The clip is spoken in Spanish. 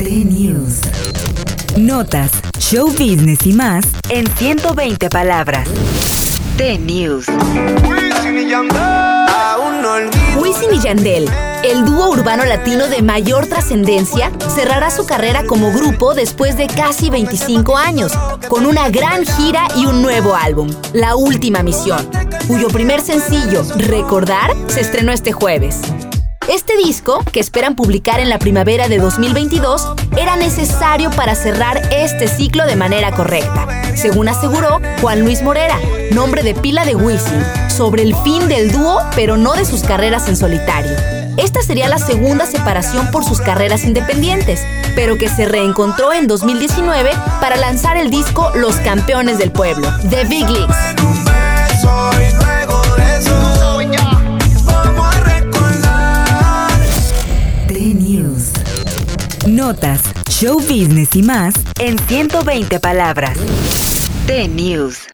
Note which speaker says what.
Speaker 1: T-News. Notas, show business y más en 120 palabras. T-News.
Speaker 2: Wisin y Yandel, el dúo urbano latino de mayor trascendencia, cerrará su carrera como grupo después de casi 25 años, con una gran gira y un nuevo álbum, La Última Misión, cuyo primer sencillo, Recordar, se estrenó este jueves. Este disco, que esperan publicar en la primavera de 2022, era necesario para cerrar este ciclo de manera correcta, según aseguró Juan Luis Morera, nombre de pila de Wisin, sobre el fin del dúo, pero no de sus carreras en solitario. Esta sería la segunda separación por sus carreras independientes, pero que se reencontró en 2019 para lanzar el disco Los Campeones del Pueblo, The Big Leagues.
Speaker 1: Notas, show business y más en 120 palabras. T-News.